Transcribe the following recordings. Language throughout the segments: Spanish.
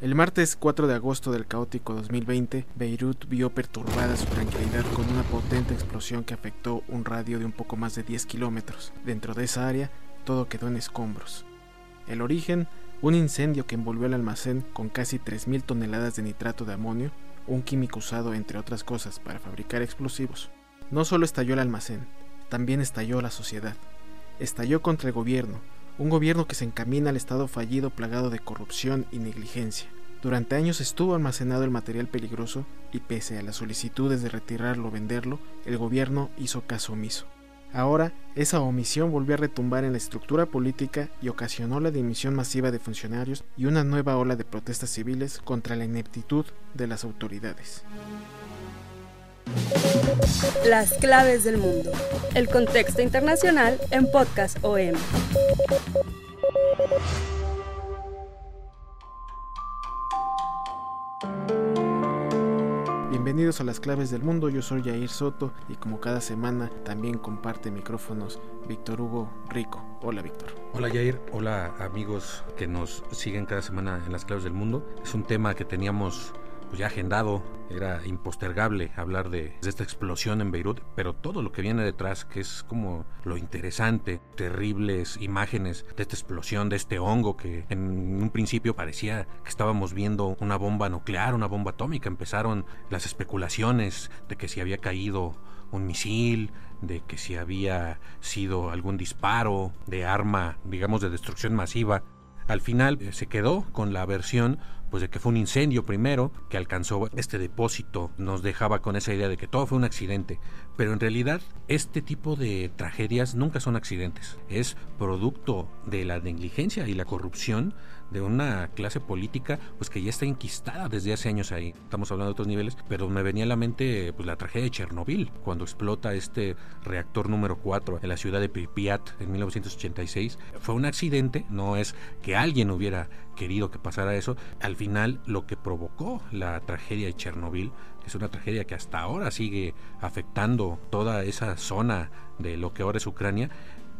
El martes 4 de agosto del caótico 2020, Beirut vio perturbada su tranquilidad con una potente explosión que afectó un radio de un poco más de 10 kilómetros. Dentro de esa área, todo quedó en escombros. El origen, un incendio que envolvió el almacén con casi 3.000 toneladas de nitrato de amonio, un químico usado entre otras cosas para fabricar explosivos. No solo estalló el almacén, también estalló la sociedad. Estalló contra el gobierno, un gobierno que se encamina al estado fallido plagado de corrupción y negligencia. Durante años estuvo almacenado el material peligroso y pese a las solicitudes de retirarlo o venderlo, el gobierno hizo caso omiso. Ahora, esa omisión volvió a retumbar en la estructura política y ocasionó la dimisión masiva de funcionarios y una nueva ola de protestas civiles contra la ineptitud de las autoridades. Las claves del mundo. El contexto internacional en Podcast OM. Bienvenidos a las claves del mundo, yo soy Jair Soto y como cada semana también comparte micrófonos Víctor Hugo Rico. Hola Víctor. Hola Jair, hola amigos que nos siguen cada semana en las claves del mundo. Es un tema que teníamos pues ya agendado, era impostergable hablar de, esta explosión en Beirut, pero todo lo que viene detrás, que es como lo interesante, terribles imágenes de esta explosión, de este hongo que en un principio parecía que estábamos viendo una bomba nuclear, una bomba atómica, empezaron las especulaciones de que si había caído un misil, de que si había sido algún disparo de arma, digamos, de destrucción masiva. Al final eh, se quedó con la versión pues de que fue un incendio primero que alcanzó este depósito, nos dejaba con esa idea de que todo fue un accidente, pero en realidad este tipo de tragedias nunca son accidentes, es producto de la negligencia y la corrupción de una clase política pues que ya está enquistada desde hace años ahí. Estamos hablando de otros niveles, pero me venía a la mente pues la tragedia de Chernobyl, cuando explota este reactor número 4 en la ciudad de Pripyat en 1986. Fue un accidente, no es que alguien hubiera querido que pasara eso. Al final lo que provocó la tragedia de Chernobyl, que es una tragedia que hasta ahora sigue afectando toda esa zona de lo que ahora es Ucrania,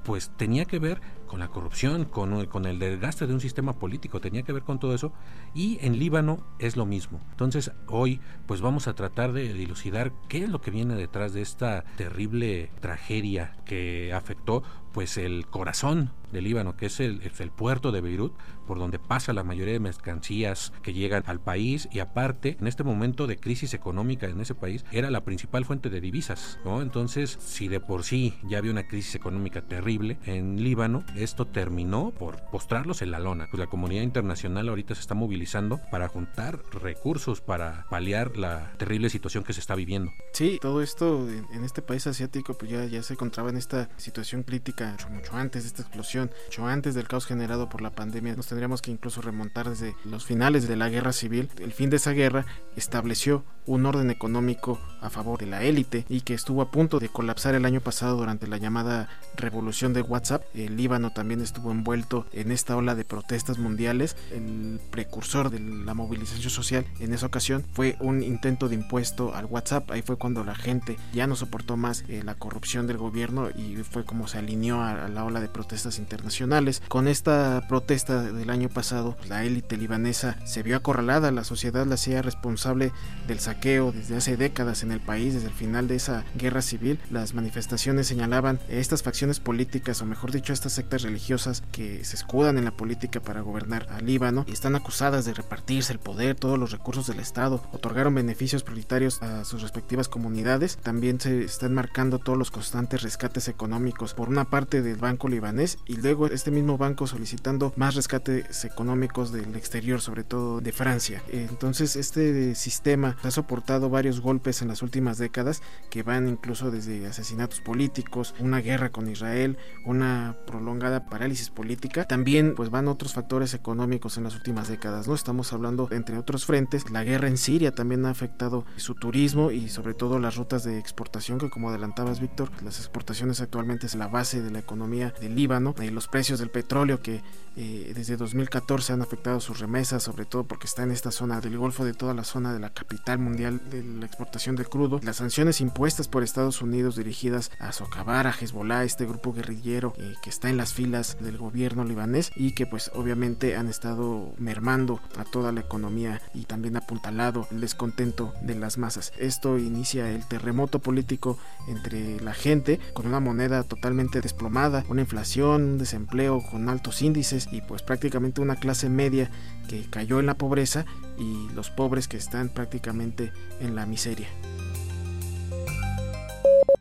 pues tenía que ver con la corrupción, con, con, el desgaste de un sistema político, tenía que ver con todo eso. Y en Líbano es lo mismo. Entonces hoy pues vamos a tratar de dilucidar qué es lo que viene detrás de esta terrible tragedia que afectó pues el corazón del Líbano, que es el, puerto de Beirut, por donde pasa la mayoría de mercancías que llegan al país y aparte, en este momento de crisis económica en ese país, era la principal fuente de divisas. Entonces, si de por sí ya había una crisis económica terrible en Líbano, esto terminó por postrarlos en la lona. Pues la comunidad internacional ahorita se está movilizando para juntar recursos para paliar la terrible situación que se está viviendo. Sí, todo esto en, este país asiático pues ya, ya se encontraba en esta situación crítica mucho, mucho antes de esta explosión, mucho antes del caos generado por la pandemia. Nos tendríamos que incluso remontar desde los finales de la guerra civil. El fin de esa guerra estableció un orden económico a favor de la élite y que estuvo a punto de colapsar el año pasado durante la llamada revolución de WhatsApp. El Líbano también estuvo envuelto en esta ola de protestas mundiales. El precursor de la movilización social en esa ocasión fue un intento de impuesto al WhatsApp. Ahí fue cuando la gente ya no soportó más eh, la corrupción del gobierno y fue como se alineó a, a, la ola de protestas internacionales. Con esta protesta del año pasado, la élite libanesa se vio acorralada, la sociedad la hacía responsable del saqueo desde hace décadas en el país, desde el final de esa guerra civil. Las manifestaciones señalaban estas facciones políticas, o mejor dicho, estas sectas religiosas que se escudan en la política para gobernar al Líbano y están acusadas de repartirse el poder, todos los recursos del Estado, otorgaron beneficios prioritarios a sus respectivas comunidades. También se están marcando todos los constantes rescates económicos por una parte del banco libanés y luego este mismo banco solicitando más rescates económicos del exterior, sobre todo de Francia. Entonces este sistema ha soportado varios golpes en las últimas décadas que van incluso desde asesinatos políticos, una guerra con Israel, una prolongada parálisis política. También pues van otros factores económicos en las últimas décadas, ¿no? Estamos hablando entre otros frentes, la guerra en Siria también ha afectado su turismo y sobre todo las rutas de exportación que como adelantabas Víctor, las exportaciones actualmente es la base de la economía del Líbano, y los precios del petróleo que eh, desde 2014 han afectado sus remesas, sobre todo porque está en esta zona del Golfo, de toda la zona de la capital mundial de la exportación de crudo. Las sanciones impuestas por Estados Unidos dirigidas a socavar a Hezbollah, este grupo guerrillero eh, que está en las filas del gobierno libanés y que pues obviamente han estado mermando a toda la economía y también apuntalado el descontento de las masas. Esto inicia el terremoto político entre la gente con una moneda totalmente desplomada, una inflación, un desempleo con altos índices y pues prácticamente una clase media que cayó en la pobreza y los pobres que están prácticamente en la miseria.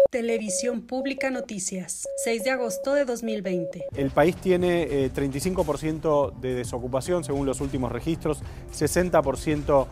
Televisión Pública Noticias, 6 de agosto de 2020. El país tiene 35% eh, de desocupación según los últimos registros, 60%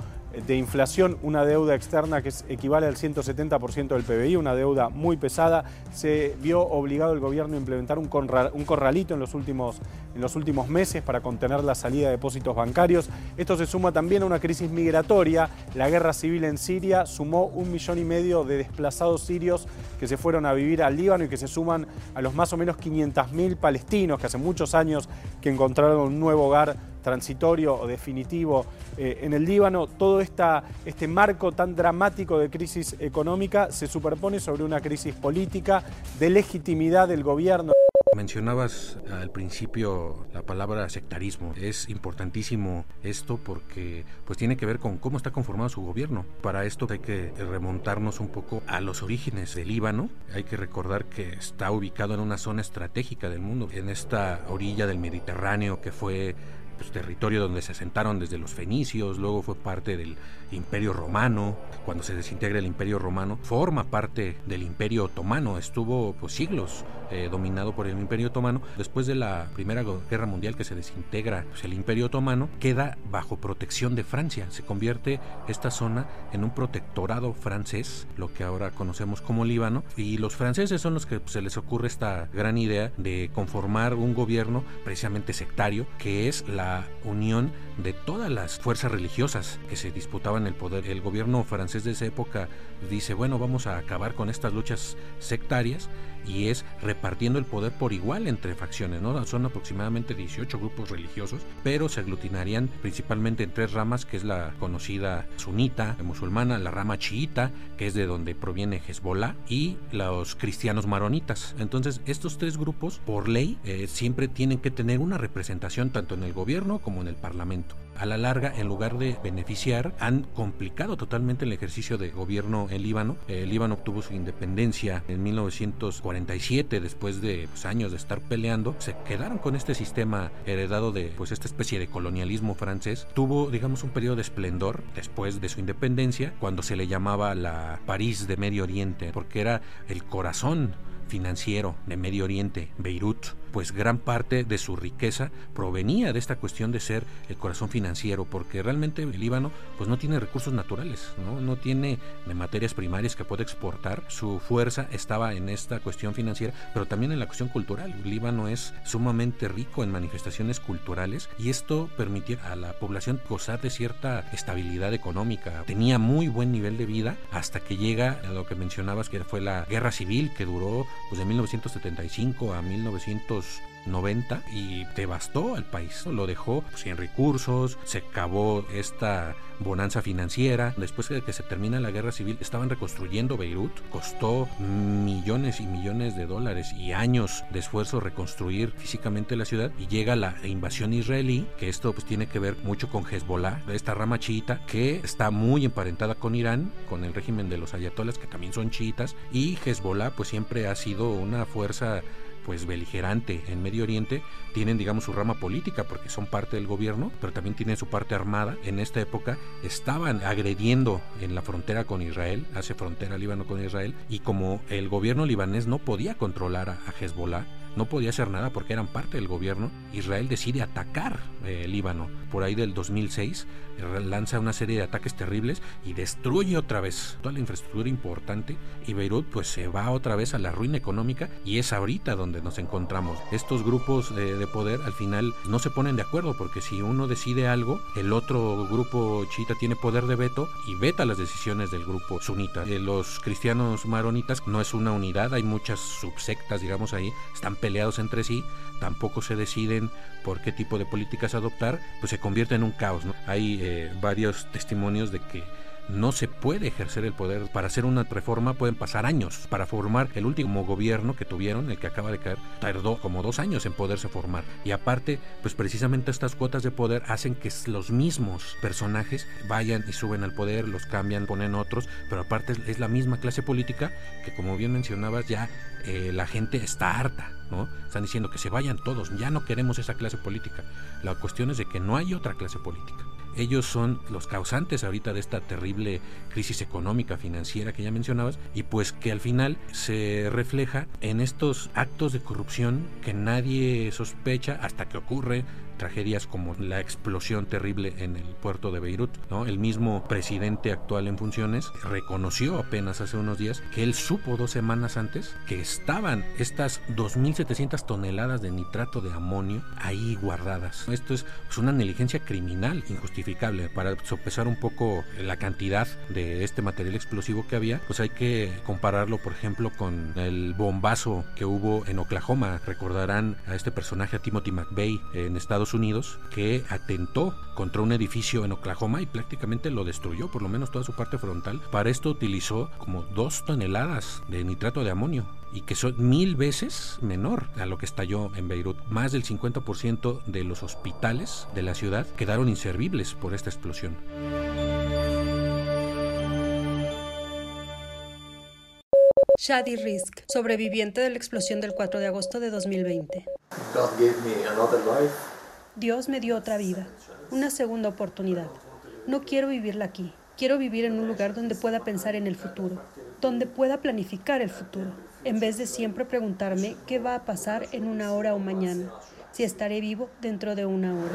de inflación, una deuda externa que equivale al 170% del PBI, una deuda muy pesada. Se vio obligado el gobierno a implementar un, corralito en los, últimos, en los últimos meses para contener la salida de depósitos bancarios. Esto se suma también a una crisis migratoria. La guerra civil en Siria sumó un millón y medio de desplazados sirios que se fueron a vivir al Líbano y que se suman a los más o menos 500.000 palestinos que hace muchos años que encontraron un nuevo hogar transitorio o definitivo eh, en el Líbano, todo este marco tan dramático de crisis económica se superpone sobre una crisis política de legitimidad del gobierno. Mencionabas al principio la palabra sectarismo. Es importantísimo esto porque pues tiene que ver con cómo está conformado su gobierno. Para esto hay que remontarnos un poco a los orígenes del Líbano. Hay que recordar que está ubicado en una zona estratégica del mundo, en esta orilla del Mediterráneo que fue pues, territorio donde se asentaron desde los fenicios, luego fue parte del Imperio Romano, cuando se desintegra el Imperio Romano, forma parte del Imperio Otomano, estuvo pues, siglos eh, dominado por el Imperio Otomano, después de la Primera Guerra Mundial que se desintegra pues, el Imperio Otomano, queda bajo protección de Francia, se convierte esta zona en un protectorado francés, lo que ahora conocemos como Líbano, y los franceses son los que se les ocurre esta gran idea de conformar un gobierno precisamente sectario, que es la unión de todas las fuerzas religiosas que se disputaban el poder. El gobierno francés de esa época dice, bueno, vamos a acabar con estas luchas sectarias y es repartiendo el poder por igual entre facciones, ¿no? Son aproximadamente 18 grupos religiosos, pero se aglutinarían principalmente en tres ramas, que es la conocida sunita, musulmana, la rama chiita, que es de donde proviene Hezbollah, y los cristianos maronitas. Entonces, estos tres grupos, por ley, eh, siempre tienen que tener una representación tanto en el gobierno como en el parlamento a la larga, en lugar de beneficiar, han complicado totalmente el ejercicio de gobierno en Líbano. El Líbano obtuvo su independencia en 1947, después de pues, años de estar peleando. Se quedaron con este sistema heredado de pues esta especie de colonialismo francés. Tuvo, digamos, un periodo de esplendor después de su independencia, cuando se le llamaba la París de Medio Oriente, porque era el corazón financiero de Medio Oriente, Beirut pues gran parte de su riqueza provenía de esta cuestión de ser el corazón financiero, porque realmente el Líbano pues no tiene recursos naturales, no, no tiene materias primarias que pueda exportar, su fuerza estaba en esta cuestión financiera, pero también en la cuestión cultural. El Líbano es sumamente rico en manifestaciones culturales y esto permitía a la población gozar de cierta estabilidad económica. Tenía muy buen nivel de vida hasta que llega a lo que mencionabas que fue la guerra civil que duró pues de 1975 a 1900 90 y devastó al país. Lo dejó pues, sin recursos, se acabó esta bonanza financiera. Después de que se termina la guerra civil, estaban reconstruyendo Beirut. Costó millones y millones de dólares y años de esfuerzo reconstruir físicamente la ciudad. Y llega la invasión israelí, que esto pues, tiene que ver mucho con Hezbollah, esta rama chiita, que está muy emparentada con Irán, con el régimen de los ayatolas, que también son chiitas. Y Hezbollah, pues siempre ha sido una fuerza pues beligerante en Medio Oriente, tienen digamos su rama política porque son parte del gobierno, pero también tienen su parte armada. En esta época estaban agrediendo en la frontera con Israel, hace frontera Líbano con Israel, y como el gobierno libanés no podía controlar a, Hezbollah, no podía hacer nada porque eran parte del gobierno. Israel decide atacar eh, Líbano por ahí del 2006, lanza una serie de ataques terribles y destruye otra vez toda la infraestructura importante y Beirut pues se va otra vez a la ruina económica y es ahorita donde nos encontramos. Estos grupos de poder al final no se ponen de acuerdo porque si uno decide algo, el otro grupo chiita tiene poder de veto y veta las decisiones del grupo sunita. Eh, los cristianos maronitas no es una unidad, hay muchas subsectas, digamos ahí, están peleados entre sí, tampoco se deciden por qué tipo de políticas adoptar, pues se convierte en un caos. ¿no? Hay eh, varios testimonios de que no se puede ejercer el poder. Para hacer una reforma pueden pasar años. Para formar el último gobierno que tuvieron, el que acaba de caer, tardó como dos años en poderse formar. Y aparte, pues precisamente estas cuotas de poder hacen que los mismos personajes vayan y suben al poder, los cambian, ponen otros, pero aparte es la misma clase política que como bien mencionabas ya eh, la gente está harta, ¿no? Están diciendo que se vayan todos, ya no queremos esa clase política. La cuestión es de que no hay otra clase política. Ellos son los causantes ahorita de esta terrible crisis económica, financiera que ya mencionabas, y pues que al final se refleja en estos actos de corrupción que nadie sospecha hasta que ocurre tragedias como la explosión terrible en el puerto de Beirut. El mismo presidente actual en funciones reconoció apenas hace unos días que él supo dos semanas antes que estaban estas 2.700 toneladas de nitrato de amonio ahí guardadas. Esto es una negligencia criminal injustificable. Para sopesar un poco la cantidad de este material explosivo que había, pues hay que compararlo, por ejemplo, con el bombazo que hubo en Oklahoma. Recordarán a este personaje, a Timothy McVeigh, en Estados Unidos que atentó contra un edificio en Oklahoma y prácticamente lo destruyó, por lo menos toda su parte frontal. Para esto utilizó como dos toneladas de nitrato de amonio y que son mil veces menor a lo que estalló en Beirut. Más del 50% de los hospitales de la ciudad quedaron inservibles por esta explosión. Shadi Risk, sobreviviente de la explosión del 4 de agosto de 2020. Dios me dio otra vida, una segunda oportunidad. No quiero vivirla aquí. Quiero vivir en un lugar donde pueda pensar en el futuro, donde pueda planificar el futuro, en vez de siempre preguntarme qué va a pasar en una hora o mañana, si estaré vivo dentro de una hora.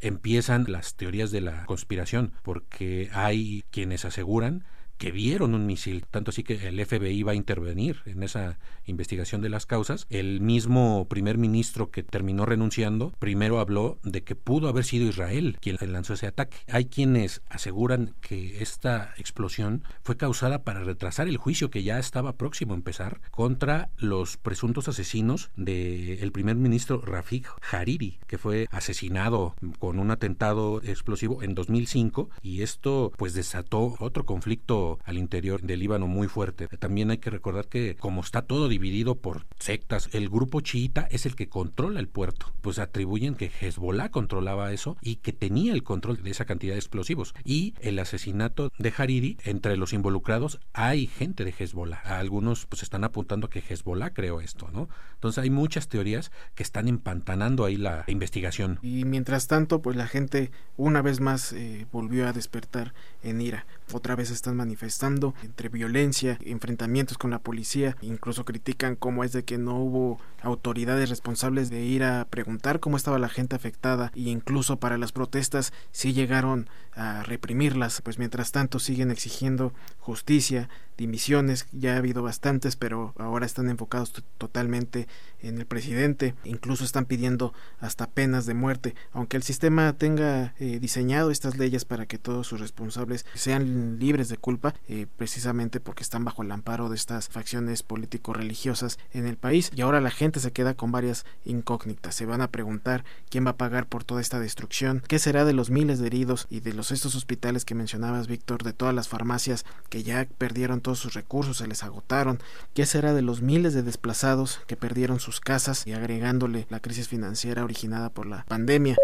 Empiezan las teorías de la conspiración, porque hay quienes aseguran que vieron un misil, tanto así que el FBI va a intervenir en esa investigación de las causas. El mismo primer ministro que terminó renunciando, primero habló de que pudo haber sido Israel quien lanzó ese ataque. Hay quienes aseguran que esta explosión fue causada para retrasar el juicio que ya estaba próximo a empezar contra los presuntos asesinos del primer ministro Rafik Hariri, que fue asesinado con un atentado explosivo en 2005 y esto pues desató otro conflicto al interior del Líbano muy fuerte. También hay que recordar que como está todo dividido por sectas, el grupo chiita es el que controla el puerto. Pues atribuyen que Hezbollah controlaba eso y que tenía el control de esa cantidad de explosivos. Y el asesinato de Hariri, entre los involucrados hay gente de Hezbollah. Algunos pues están apuntando que Hezbollah creó esto, ¿no? Entonces hay muchas teorías que están empantanando ahí la investigación. Y mientras tanto, pues la gente una vez más eh, volvió a despertar en ira. Otra vez están manifestando entre violencia, enfrentamientos con la policía, incluso critican cómo es de que no hubo autoridades responsables de ir a preguntar cómo estaba la gente afectada e incluso para las protestas sí llegaron a reprimirlas, pues mientras tanto siguen exigiendo justicia, dimisiones, ya ha habido bastantes, pero ahora están enfocados totalmente en el presidente, incluso están pidiendo hasta penas de muerte, aunque el sistema tenga eh, diseñado estas leyes para que todos sus responsables sean libres de culpa, eh, precisamente porque están bajo el amparo de estas facciones político-religiosas en el país, y ahora la gente se queda con varias incógnitas, se van a preguntar quién va a pagar por toda esta destrucción, qué será de los miles de heridos y de los estos hospitales que mencionabas, Víctor, de todas las farmacias que ya perdieron todos sus recursos, se les agotaron, qué será de los miles de desplazados que perdieron sus casas y agregándole la crisis financiera originada por la pandemia.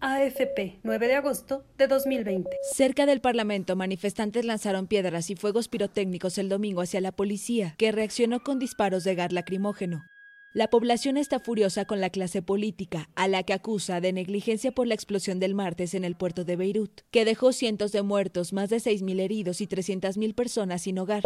AFP, 9 de agosto de 2020. Cerca del Parlamento, manifestantes lanzaron piedras y fuegos pirotécnicos el domingo hacia la policía, que reaccionó con disparos de gas lacrimógeno. La población está furiosa con la clase política, a la que acusa de negligencia por la explosión del martes en el puerto de Beirut, que dejó cientos de muertos, más de 6.000 heridos y 300.000 personas sin hogar.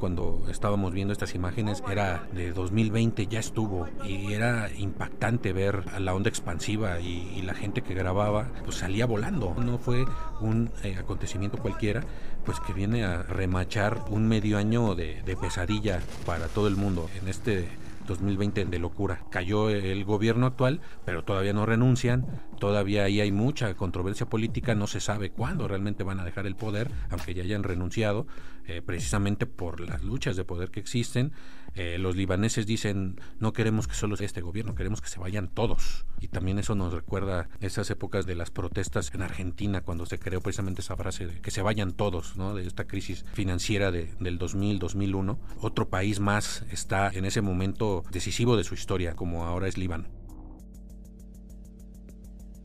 Cuando estábamos viendo estas imágenes era de 2020, ya estuvo y era impactante ver a la onda expansiva y, la gente que grababa pues salía volando. No fue un eh, acontecimiento cualquiera, pues que viene a remachar un medio año de, pesadilla para todo el mundo en este 2020 de locura. Cayó el gobierno actual, pero todavía no renuncian, todavía ahí hay mucha controversia política, no se sabe cuándo realmente van a dejar el poder, aunque ya hayan renunciado, eh, precisamente por las luchas de poder que existen. Eh, los libaneses dicen, no queremos que solo sea este gobierno, queremos que se vayan todos. Y también eso nos recuerda esas épocas de las protestas en Argentina, cuando se creó precisamente esa frase de que se vayan todos, ¿no? de esta crisis financiera de, del 2000-2001. Otro país más está en ese momento decisivo de su historia, como ahora es Líbano.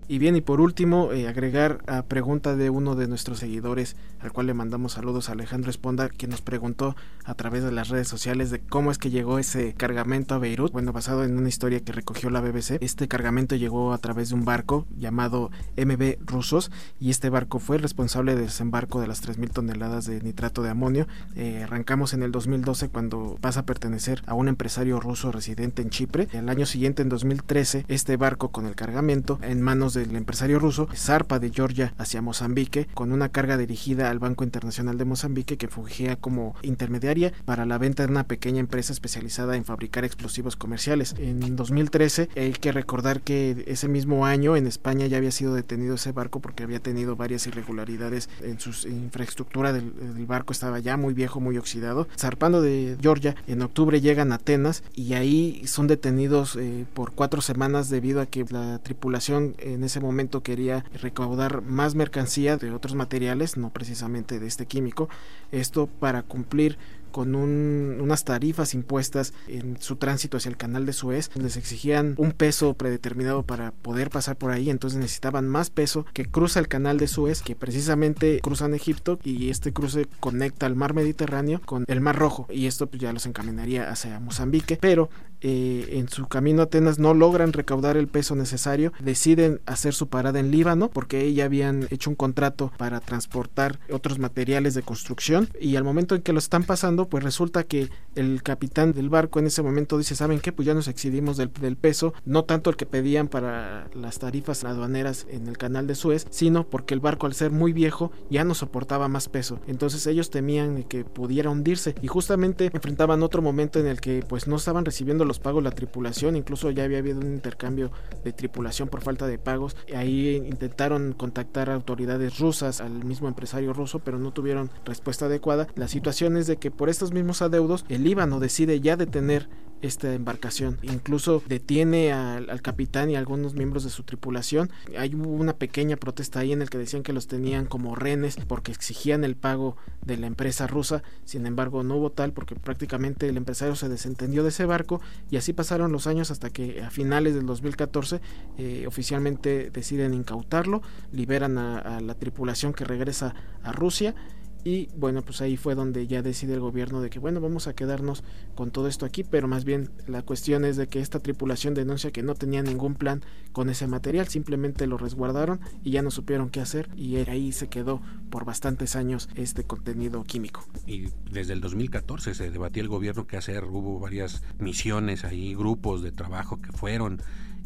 Y bien, y por último, eh, agregar a pregunta de uno de nuestros seguidores, al cual le mandamos saludos a Alejandro Esponda, que nos preguntó a través de las redes sociales de cómo es que llegó ese cargamento a Beirut. Bueno, basado en una historia que recogió la BBC, este cargamento llegó a través de un barco llamado MB Rusos y este barco fue el responsable del desembarco de las 3.000 toneladas de nitrato de amonio. Eh, arrancamos en el 2012 cuando pasa a pertenecer a un empresario ruso residente en Chipre. El año siguiente, en 2013, este barco con el cargamento en manos de el empresario ruso zarpa de Georgia hacia Mozambique con una carga dirigida al Banco Internacional de Mozambique que fungía como intermediaria para la venta de una pequeña empresa especializada en fabricar explosivos comerciales. En 2013 hay que recordar que ese mismo año en España ya había sido detenido ese barco porque había tenido varias irregularidades en su infraestructura del, barco estaba ya muy viejo, muy oxidado. Zarpando de Georgia, en octubre llegan a Atenas y ahí son detenidos eh, por cuatro semanas debido a que la tripulación en ese momento quería recaudar más mercancía de otros materiales, no precisamente de este químico, esto para cumplir con unas tarifas impuestas en su tránsito hacia el canal de Suez. Les exigían un peso predeterminado para poder pasar por ahí, entonces necesitaban más peso que cruza el canal de Suez, que precisamente cruzan Egipto y este cruce conecta al mar Mediterráneo con el mar Rojo y esto pues, ya los encaminaría hacia Mozambique, pero eh, en su camino a Atenas no logran recaudar el peso necesario, deciden hacer su parada en Líbano porque ya habían hecho un contrato para transportar otros materiales de construcción y al momento en que lo están pasando pues resulta que el capitán del barco en ese momento dice, ¿saben qué? Pues ya nos excedimos del, peso, no tanto el que pedían para las tarifas aduaneras en el canal de Suez, sino porque el barco al ser muy viejo ya no soportaba más peso. Entonces ellos temían que pudiera hundirse y justamente enfrentaban otro momento en el que pues no estaban recibiendo los pagos la tripulación, incluso ya había habido un intercambio de tripulación por falta de pagos. Ahí intentaron contactar a autoridades rusas, al mismo empresario ruso, pero no tuvieron respuesta adecuada. La situación es de que por estos mismos adeudos, el Líbano decide ya detener esta embarcación. Incluso detiene al, capitán y algunos miembros de su tripulación. Hay una pequeña protesta ahí en el que decían que los tenían como renes porque exigían el pago de la empresa rusa. Sin embargo, no hubo tal porque prácticamente el empresario se desentendió de ese barco y así pasaron los años hasta que a finales del 2014 eh, oficialmente deciden incautarlo, liberan a la tripulación que regresa a Rusia y bueno, pues ahí fue donde ya decide el gobierno de que bueno, vamos a quedarnos con todo esto aquí, pero más bien la cuestión es de que esta tripulación denuncia que no tenía ningún plan con ese material, simplemente lo resguardaron y ya no supieron qué hacer y ahí se quedó por bastantes años este contenido químico. Y desde el 2014 se debatía el gobierno qué hacer, hubo varias misiones ahí, grupos de trabajo que fueron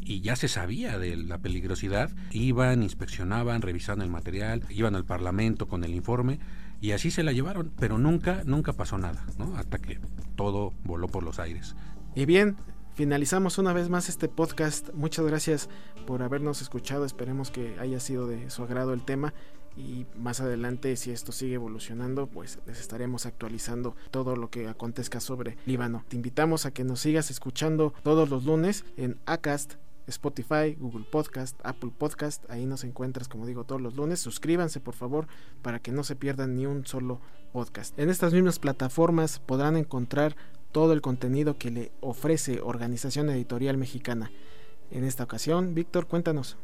y ya se sabía de la peligrosidad, iban, inspeccionaban, revisaban el material, iban al Parlamento con el informe y así se la llevaron, pero nunca, nunca pasó nada, ¿no? Hasta que todo voló por los aires. Y bien, finalizamos una vez más este podcast. Muchas gracias por habernos escuchado. Esperemos que haya sido de su agrado el tema. Y más adelante, si esto sigue evolucionando, pues les estaremos actualizando todo lo que acontezca sobre Líbano. Te invitamos a que nos sigas escuchando todos los lunes en ACAST Spotify, Google Podcast, Apple Podcast. Ahí nos encuentras, como digo, todos los lunes. Suscríbanse, por favor, para que no se pierdan ni un solo podcast. En estas mismas plataformas podrán encontrar todo el contenido que le ofrece Organización Editorial Mexicana. En esta ocasión, Víctor, cuéntanos.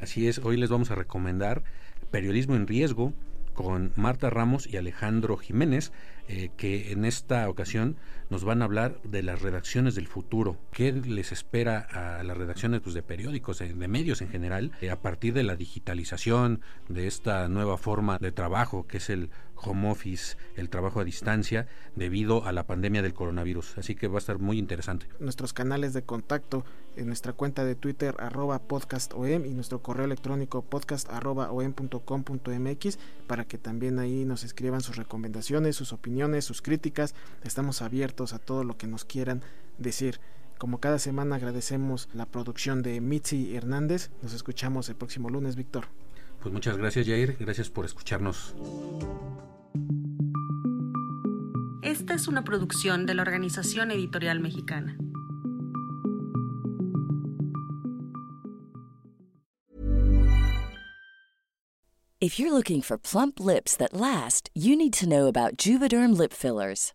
Así es, hoy les vamos a recomendar Periodismo en Riesgo con Marta Ramos y Alejandro Jiménez. eh, que en esta ocasión nos van a hablar de las redacciones del futuro, qué les espera a las redacciones pues, de periódicos, de, medios en general, eh, a partir de la digitalización, de esta nueva forma de trabajo que es el home office, el trabajo a distancia, debido a la pandemia del coronavirus. Así que va a estar muy interesante. Nuestros canales de contacto en nuestra cuenta de Twitter arroba podcastom y nuestro correo electrónico podcast arroba om.com.mx para que también ahí nos escriban sus recomendaciones, sus opiniones, sus críticas. Estamos abiertos a todo lo que nos quieran decir. Como cada semana agradecemos la producción de Mitzi Hernández. Nos escuchamos el próximo lunes, Víctor. Pues muchas gracias, Jair. Gracias por escucharnos. Esta es una producción de la Organización Editorial Mexicana. If you're looking for plump lips that last, you need to know about Juvederm lip fillers.